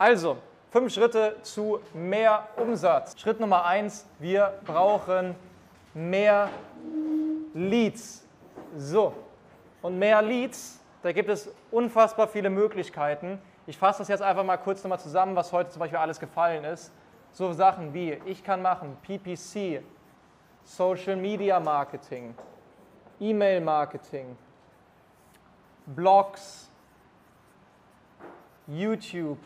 Also, fünf Schritte zu mehr Umsatz. Schritt Nummer eins, wir brauchen mehr Leads. So, und mehr Leads, da gibt es unfassbar viele Möglichkeiten. Ich fasse das jetzt einfach mal kurz nochmal zusammen, was heute zum Beispiel alles gefallen ist. So Sachen wie, ich kann machen PPC, Social Media Marketing, E-Mail Marketing, Blogs, YouTube,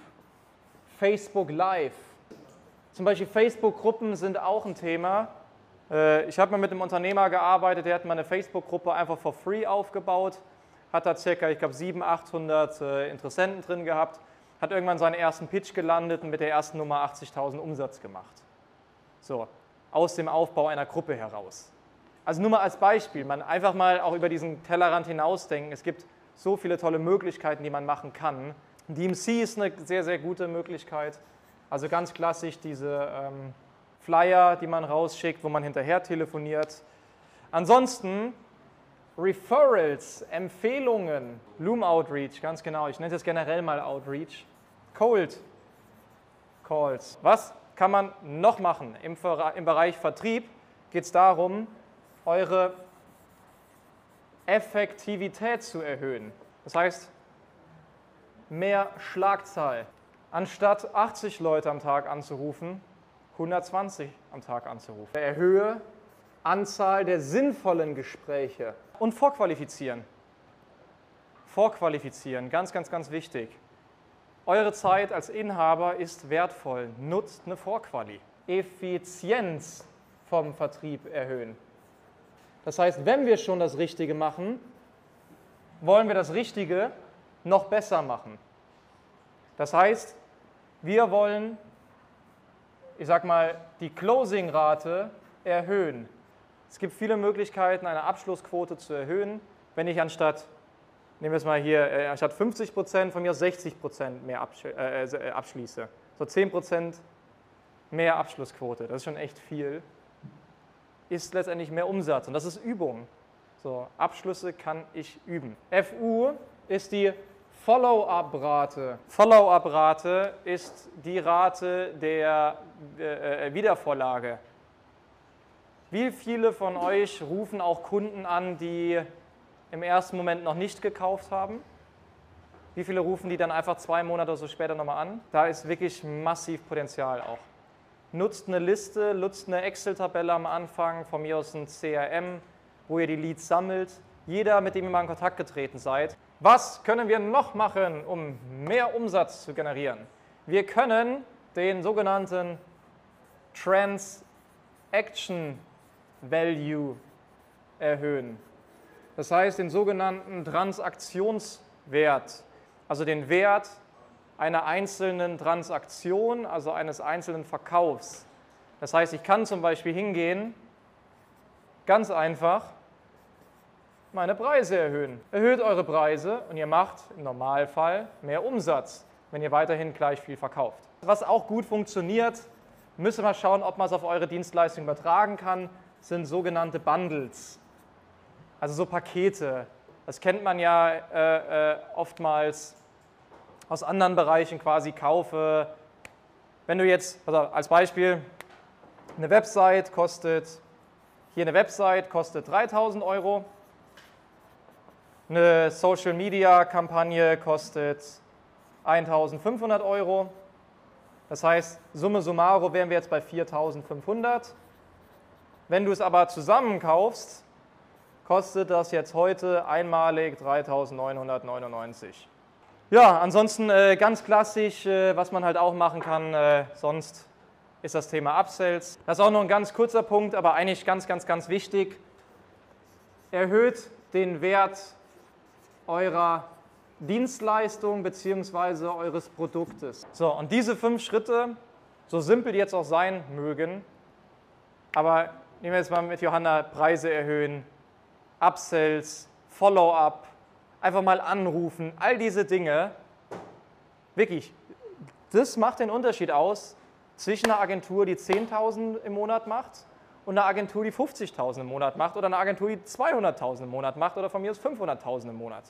Facebook Live. Zum Beispiel Facebook-Gruppen sind auch ein Thema. Äh, ich habe mal mit einem Unternehmer gearbeitet, der hat mal eine Facebook-Gruppe einfach for free aufgebaut, hat da circa, ich glaube, 700, 800 äh, Interessenten drin gehabt, hat irgendwann seinen ersten Pitch gelandet und mit der ersten Nummer 80.000 Umsatz gemacht. So, aus dem Aufbau einer Gruppe heraus. Also nur mal als Beispiel, man einfach mal auch über diesen Tellerrand hinausdenken. Es gibt so viele tolle Möglichkeiten, die man machen kann. DMC ist eine sehr, sehr gute Möglichkeit. Also ganz klassisch diese ähm, Flyer, die man rausschickt, wo man hinterher telefoniert. Ansonsten Referrals, Empfehlungen, Loom Outreach, ganz genau. Ich nenne das generell mal Outreach. Cold Calls. Was kann man noch machen? Im, im Bereich Vertrieb geht es darum, eure Effektivität zu erhöhen. Das heißt, mehr Schlagzahl. Anstatt 80 Leute am Tag anzurufen, 120 am Tag anzurufen. Erhöhe Anzahl der sinnvollen Gespräche und vorqualifizieren. Vorqualifizieren, ganz, ganz, ganz wichtig. Eure Zeit als Inhaber ist wertvoll. Nutzt eine Vorquali. Effizienz vom Vertrieb erhöhen. Das heißt, wenn wir schon das Richtige machen, wollen wir das Richtige noch besser machen. Das heißt, wir wollen, ich sag mal, die Closing-Rate erhöhen. Es gibt viele Möglichkeiten, eine Abschlussquote zu erhöhen, wenn ich anstatt, nehmen wir es mal hier, äh, anstatt 50 Prozent von mir 60 Prozent mehr äh, äh, abschließe. So 10 Prozent mehr Abschlussquote, das ist schon echt viel, ist letztendlich mehr Umsatz und das ist Übung. So, Abschlüsse kann ich üben. FU ist die Follow-up-Rate. Follow-up-Rate ist die Rate der äh, äh, Wiedervorlage. Wie viele von euch rufen auch Kunden an, die im ersten Moment noch nicht gekauft haben? Wie viele rufen die dann einfach zwei Monate oder so später nochmal an? Da ist wirklich massiv Potenzial auch. Nutzt eine Liste, nutzt eine Excel-Tabelle am Anfang, von mir aus ein CRM, wo ihr die Leads sammelt. Jeder, mit dem ihr mal in Kontakt getreten seid, was können wir noch machen, um mehr Umsatz zu generieren? Wir können den sogenannten Transaction Value erhöhen. Das heißt, den sogenannten Transaktionswert, also den Wert einer einzelnen Transaktion, also eines einzelnen Verkaufs. Das heißt, ich kann zum Beispiel hingehen, ganz einfach, meine Preise erhöhen. Erhöht eure Preise und ihr macht im Normalfall mehr Umsatz, wenn ihr weiterhin gleich viel verkauft. Was auch gut funktioniert, müssen wir schauen, ob man es auf eure Dienstleistung übertragen kann, sind sogenannte Bundles. Also so Pakete. Das kennt man ja äh, äh, oftmals aus anderen Bereichen quasi kaufe. Wenn du jetzt, also als Beispiel, eine Website kostet, hier eine Website kostet 3000 Euro, eine Social-Media-Kampagne kostet 1500 Euro. Das heißt, Summe summarum wären wir jetzt bei 4500. Wenn du es aber zusammenkaufst, kostet das jetzt heute einmalig 3999. Ja, ansonsten äh, ganz klassisch, äh, was man halt auch machen kann, äh, sonst ist das Thema Upsells. Das ist auch noch ein ganz kurzer Punkt, aber eigentlich ganz, ganz, ganz wichtig. Erhöht den Wert eurer Dienstleistung bzw. eures Produktes. So, und diese fünf Schritte, so simpel die jetzt auch sein mögen, aber nehmen wir jetzt mal mit Johanna Preise erhöhen, Upsells, Follow-up, einfach mal anrufen, all diese Dinge, wirklich, das macht den Unterschied aus zwischen einer Agentur, die 10.000 im Monat macht und eine Agentur, die 50.000 im Monat macht oder eine Agentur, die 200.000 im Monat macht oder von mir aus 500.000 im Monat.